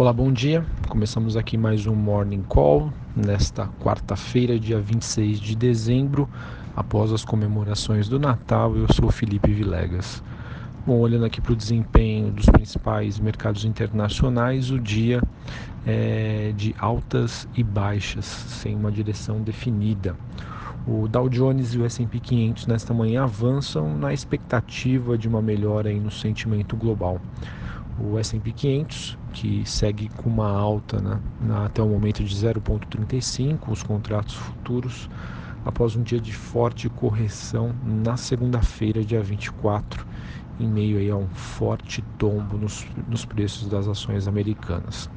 Olá, bom dia. Começamos aqui mais um Morning Call nesta quarta-feira, dia 26 de dezembro, após as comemorações do Natal. Eu sou Felipe Vilegas. Bom, olhando aqui para o desempenho dos principais mercados internacionais, o dia é de altas e baixas, sem uma direção definida. O Dow Jones e o S&P 500 nesta manhã avançam na expectativa de uma melhora no sentimento global. O S&P 500, que segue com uma alta né, até o momento de 0,35, os contratos futuros, após um dia de forte correção na segunda-feira, dia 24, em meio aí a um forte tombo nos, nos preços das ações americanas.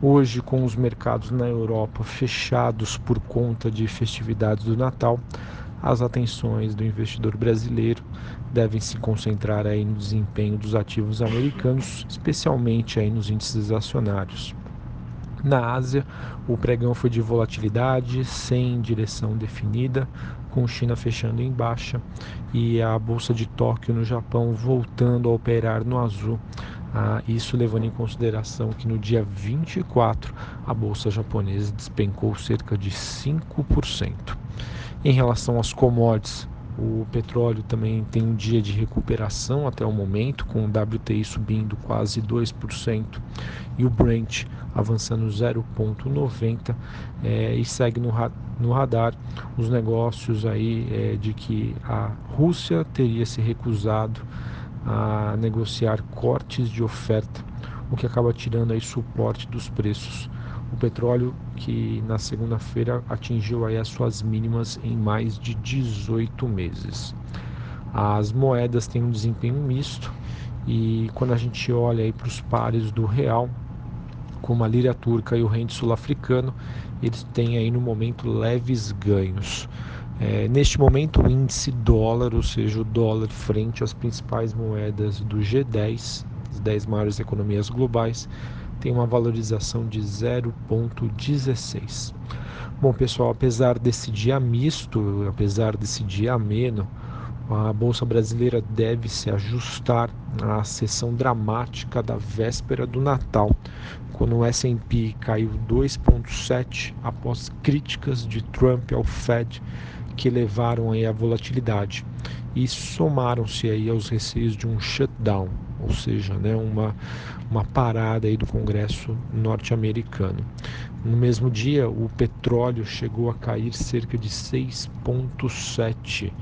Hoje, com os mercados na Europa fechados por conta de festividades do Natal, as atenções do investidor brasileiro devem se concentrar aí no desempenho dos ativos americanos, especialmente aí nos índices acionários. Na Ásia, o pregão foi de volatilidade, sem direção definida, com China fechando em baixa e a bolsa de Tóquio no Japão voltando a operar no azul ah, isso levando em consideração que no dia 24 a bolsa japonesa despencou cerca de 5%. Em relação às commodities, o petróleo também tem um dia de recuperação até o momento, com o WTI subindo quase 2% e o Brent avançando 0,90 é, e segue no, no, radar os negócios aí é, de que a Rússia teria se recusado a negociar cortes de oferta, o que acaba tirando aí suporte dos preços. O petróleo que na segunda-feira atingiu aí as suas mínimas em mais de 18 meses. As moedas têm um desempenho misto e quando a gente olha aí para os pares do real, como a lira turca e o rende sul-africano, eles têm aí no momento leves ganhos. É, neste momento, o índice dólar, ou seja, o dólar frente às principais moedas do G10, as 10 maiores economias globais, tem uma valorização de 0,16. Bom, pessoal, apesar desse dia misto, apesar desse dia ameno, a Bolsa Brasileira deve se ajustar à sessão dramática da véspera do Natal, quando o S&P caiu 2,7 após críticas de Trump ao Fed que levaram aí a volatilidade e somaram-se aí aos receios de um shutdown, ou seja, né, uma, uma parada aí do Congresso norte-americano. No mesmo dia, o petróleo chegou a cair cerca de 6,7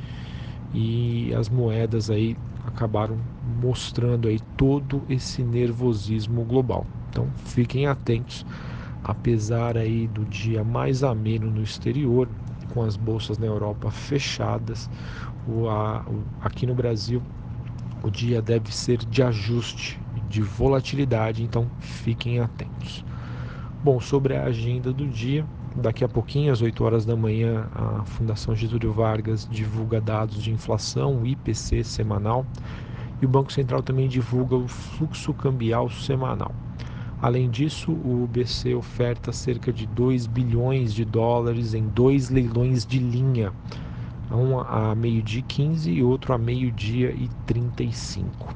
e as moedas aí acabaram mostrando aí todo esse nervosismo global. Então, fiquem atentos, apesar aí do dia mais ameno no exterior, com as bolsas na Europa fechadas, o, a, o, aqui no Brasil o dia deve ser de ajuste, de volatilidade, então fiquem atentos. Bom, sobre a agenda do dia, daqui a pouquinho, às 8 horas da manhã, a Fundação Getúlio Vargas divulga dados de inflação, IPC semanal, e o Banco Central também divulga o fluxo cambial semanal. Além disso, o BC oferta cerca de 2 bilhões de dólares em dois leilões de linha, um a meio-dia 15 e outro a meio-dia e 35.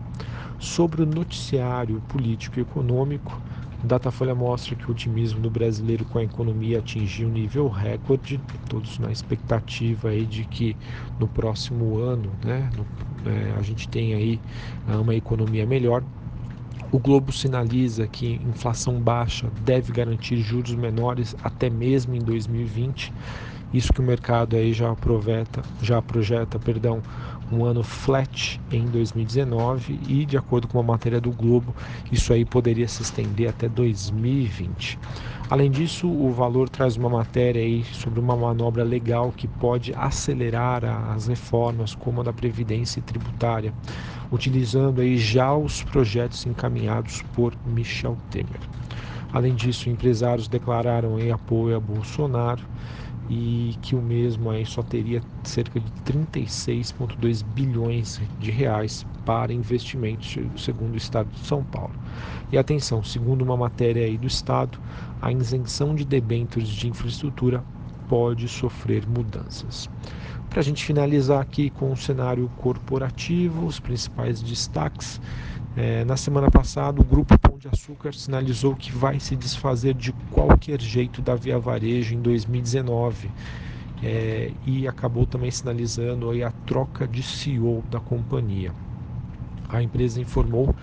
Sobre o noticiário político e econômico, Datafolha mostra que o otimismo do brasileiro com a economia atingiu um nível recorde, todos na expectativa aí de que no próximo ano né, no, é, a gente tem aí uma economia melhor. O Globo sinaliza que inflação baixa deve garantir juros menores até mesmo em 2020. Isso que o mercado aí já aproveita, já projeta, perdão, um ano flat em 2019 e de acordo com uma matéria do Globo, isso aí poderia se estender até 2020. Além disso, o valor traz uma matéria aí sobre uma manobra legal que pode acelerar as reformas, como a da previdência tributária, utilizando aí já os projetos encaminhados por Michel Temer. Além disso, empresários declararam em apoio a Bolsonaro e que o mesmo aí só teria cerca de 36,2 bilhões de reais para investimentos, segundo o Estado de São Paulo. E atenção, segundo uma matéria aí do Estado, a isenção de debêntures de infraestrutura pode sofrer mudanças. Para a gente finalizar aqui com o cenário corporativo, os principais destaques. É, na semana passada, o grupo de Açúcar sinalizou que vai se desfazer de qualquer jeito da Via Varejo em 2019 é, e acabou também sinalizando a troca de CEO da companhia. A empresa informou,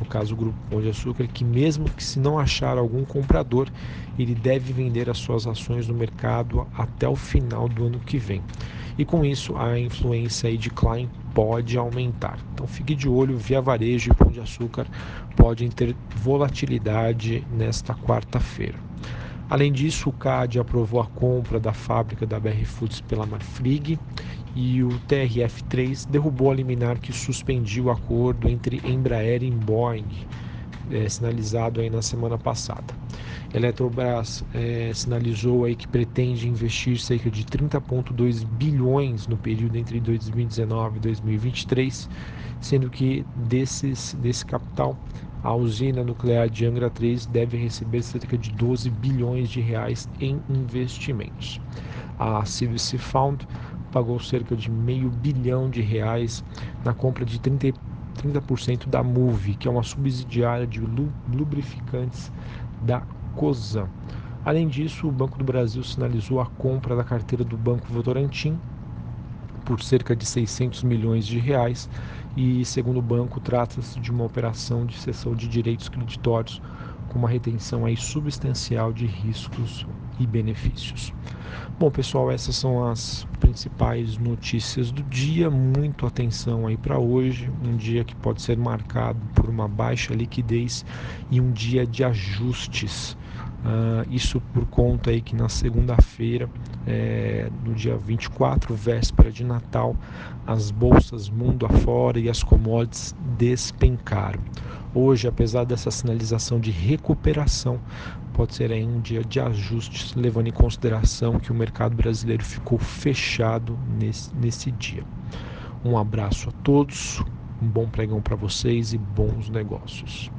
no caso o grupo Pão de Açúcar, que mesmo que se não achar algum comprador, ele deve vender as suas ações no mercado até o final do ano que vem e com isso a influência de Klein pode aumentar. Então fique de olho, via varejo e pão de açúcar podem ter volatilidade nesta quarta-feira. Além disso, o CAD aprovou a compra da fábrica da BR Foods pela Marfrig e o TRF3 derrubou a liminar que suspendiu o acordo entre Embraer e Boeing, é, sinalizado aí na semana passada. Eletrobras é, sinalizou aí que pretende investir cerca de 30,2 bilhões no período entre 2019 e 2023, sendo que desses, desse capital a usina nuclear de Angra 3 deve receber cerca de 12 bilhões de reais em investimentos. A CVC Fund pagou cerca de meio bilhão de reais na compra de 30, 30% da MOVE, que é uma subsidiária de lubrificantes da COSAN. Além disso, o Banco do Brasil sinalizou a compra da carteira do Banco Votorantim por cerca de 600 milhões de reais e, segundo o banco, trata-se de uma operação de cessão de direitos creditórios com uma retenção aí substancial de riscos e benefícios. Bom, pessoal, essas são as principais notícias do dia. Muito atenção aí para hoje, um dia que pode ser marcado por uma baixa liquidez e um dia de ajustes Uh, isso por conta aí que na segunda-feira, é, no dia 24, véspera de Natal, as bolsas mundo afora e as commodities despencaram. Hoje, apesar dessa sinalização de recuperação, pode ser aí um dia de ajustes, levando em consideração que o mercado brasileiro ficou fechado nesse, nesse dia. Um abraço a todos, um bom pregão para vocês e bons negócios.